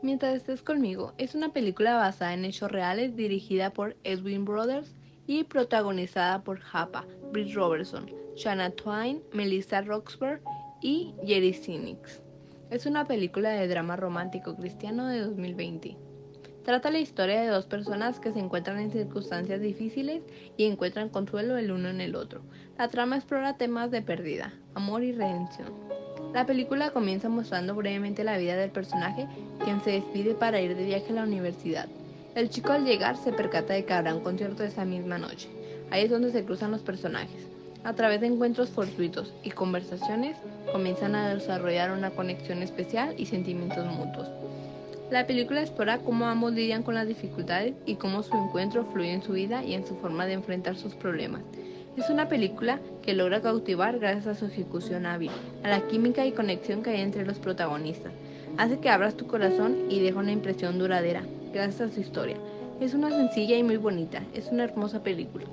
Mientras estés conmigo es una película basada en hechos reales dirigida por Edwin Brothers y protagonizada por Japa, Britt Robertson, Shanna Twain, Melissa Roxburgh y Jerry Sinix. Es una película de drama romántico cristiano de 2020. Trata la historia de dos personas que se encuentran en circunstancias difíciles y encuentran consuelo el uno en el otro. La trama explora temas de pérdida, amor y redención. La película comienza mostrando brevemente la vida del personaje, quien se despide para ir de viaje a la universidad. El chico al llegar se percata de que habrá un concierto esa misma noche. Ahí es donde se cruzan los personajes. A través de encuentros fortuitos y conversaciones comienzan a desarrollar una conexión especial y sentimientos mutuos. La película explora cómo ambos lidian con las dificultades y cómo su encuentro fluye en su vida y en su forma de enfrentar sus problemas. Es una película que logra cautivar gracias a su ejecución hábil, a la química y conexión que hay entre los protagonistas. Hace que abras tu corazón y deja una impresión duradera, gracias a su historia. Es una sencilla y muy bonita, es una hermosa película.